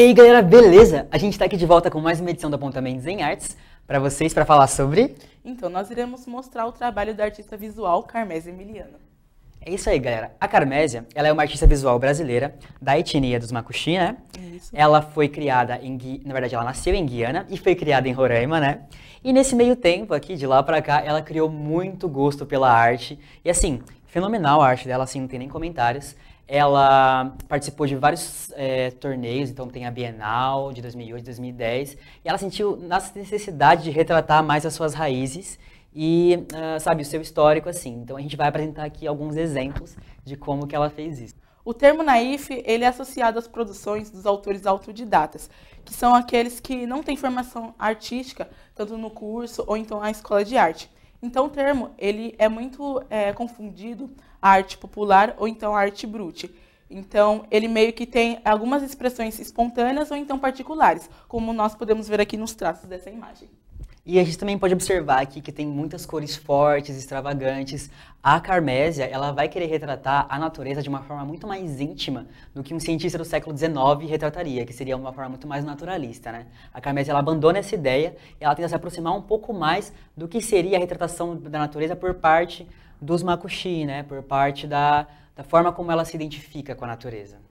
aí, galera, beleza? A gente tá aqui de volta com mais uma edição do Apontamentos em Artes para vocês para falar sobre. Então, nós iremos mostrar o trabalho da artista visual Carmésia Emiliano. É isso aí, galera. A Carmésia, ela é uma artista visual brasileira da etnia dos Makuxi, né? Isso. Ela foi criada em, Gui... na verdade, ela nasceu em Guiana e foi criada em Roraima, né? E nesse meio tempo aqui, de lá para cá, ela criou muito gosto pela arte. E assim, fenomenal a arte dela, assim, não tem nem comentários. Ela participou de vários é, torneios, então tem a Bienal de 2008, 2010, e ela sentiu necessidade de retratar mais as suas raízes e, uh, sabe, o seu histórico, assim. Então a gente vai apresentar aqui alguns exemplos de como que ela fez isso. O termo naif ele é associado às produções dos autores autodidatas, que são aqueles que não têm formação artística, tanto no curso ou então na escola de arte. Então o termo ele é muito é, confundido a arte popular ou então a arte brute. Então, ele meio que tem algumas expressões espontâneas ou então particulares, como nós podemos ver aqui nos traços dessa imagem. E a gente também pode observar aqui que tem muitas cores fortes, extravagantes. A Carmésia, ela vai querer retratar a natureza de uma forma muito mais íntima do que um cientista do século XIX retrataria, que seria uma forma muito mais naturalista, né? A Carmésia, ela abandona essa ideia e ela tenta se aproximar um pouco mais do que seria a retratação da natureza por parte dos Makushi, né? Por parte da, da forma como ela se identifica com a natureza.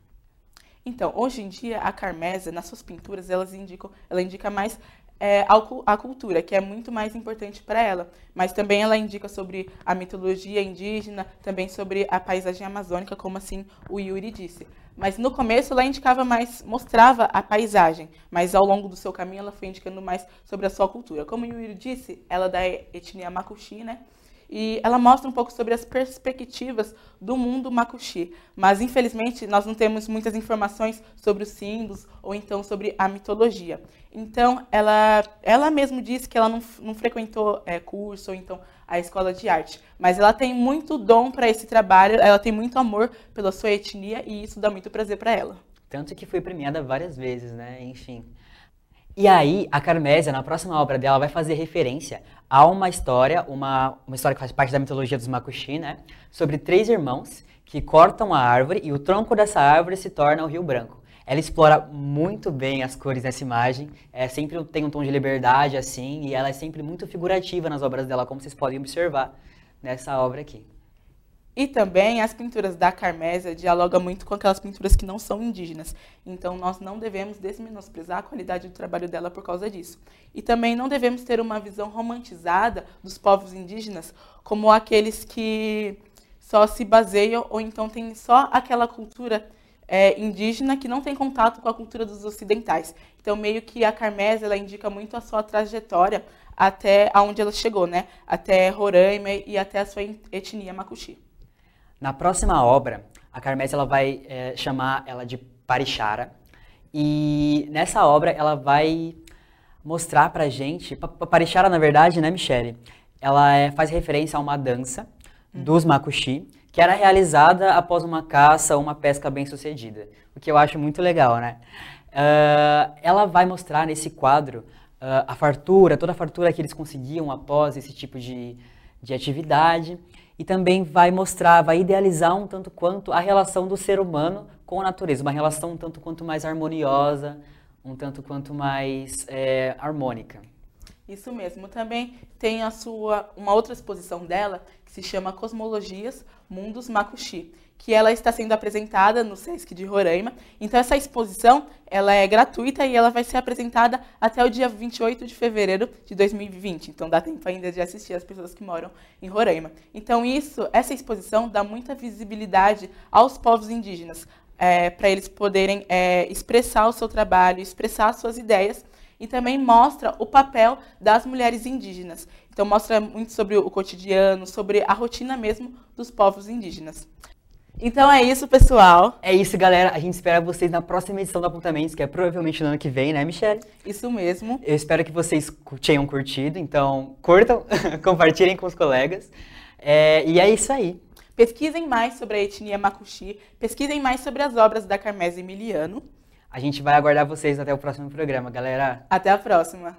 Então, hoje em dia, a Carmésia, nas suas pinturas, elas indicam, ela indica mais é, a cultura, que é muito mais importante para ela. Mas também ela indica sobre a mitologia indígena, também sobre a paisagem amazônica, como assim o Yuri disse. Mas no começo ela indicava mais, mostrava a paisagem, mas ao longo do seu caminho ela foi indicando mais sobre a sua cultura. Como o Yuri disse, ela é da etnia Makuxi, né? E ela mostra um pouco sobre as perspectivas do mundo makuxi. Mas, infelizmente, nós não temos muitas informações sobre os símbolos ou então sobre a mitologia. Então, ela, ela mesmo disse que ela não, não frequentou é, curso ou então a escola de arte, mas ela tem muito dom para esse trabalho, ela tem muito amor pela sua etnia e isso dá muito prazer para ela. Tanto que foi premiada várias vezes, né? Enfim. E aí, a Carmésia, na próxima obra dela, vai fazer referência a uma história, uma, uma história que faz parte da mitologia dos Makushi, né? Sobre três irmãos que cortam a árvore e o tronco dessa árvore se torna o Rio Branco. Ela explora muito bem as cores nessa imagem, é, sempre tem um tom de liberdade, assim, e ela é sempre muito figurativa nas obras dela, como vocês podem observar nessa obra aqui. E também as pinturas da Carmésia dialogam muito com aquelas pinturas que não são indígenas. Então nós não devemos desmenosprezar a qualidade do trabalho dela por causa disso. E também não devemos ter uma visão romantizada dos povos indígenas como aqueles que só se baseiam ou então têm só aquela cultura é, indígena que não tem contato com a cultura dos ocidentais. Então meio que a Carmésia ela indica muito a sua trajetória até aonde ela chegou, né? Até Roraima e até a sua etnia Makuxi. Na próxima obra, a Carmésia ela vai é, chamar ela de Parixara. E nessa obra ela vai mostrar pra gente, Parixara na verdade, né, Michele? Ela é, faz referência a uma dança uhum. dos Makuxi, que era realizada após uma caça ou uma pesca bem sucedida. O que eu acho muito legal, né? Uh, ela vai mostrar nesse quadro uh, a fartura, toda a fartura que eles conseguiam após esse tipo de, de atividade e também vai mostrar, vai idealizar um tanto quanto a relação do ser humano com a natureza, uma relação um tanto quanto mais harmoniosa, um tanto quanto mais é, harmônica. Isso mesmo. Também tem a sua uma outra exposição dela que se chama Cosmologias Mundos Makushi, que ela está sendo apresentada no Sesc de Roraima. Então essa exposição, ela é gratuita e ela vai ser apresentada até o dia 28 de fevereiro de 2020. Então dá tempo ainda de assistir as pessoas que moram em Roraima. Então isso, essa exposição dá muita visibilidade aos povos indígenas, é, para eles poderem é, expressar o seu trabalho, expressar suas ideias e também mostra o papel das mulheres indígenas. Então mostra muito sobre o cotidiano, sobre a rotina mesmo dos povos indígenas. Então é isso, pessoal. É isso, galera. A gente espera vocês na próxima edição do Apontamentos, que é provavelmente no ano que vem, né, Michelle? Isso mesmo. Eu espero que vocês tenham curtido. Então, curtam, compartilhem com os colegas. É, e é isso aí. Pesquisem mais sobre a etnia Makuxi, pesquisem mais sobre as obras da Carmésia Emiliano. A gente vai aguardar vocês até o próximo programa, galera. Até a próxima.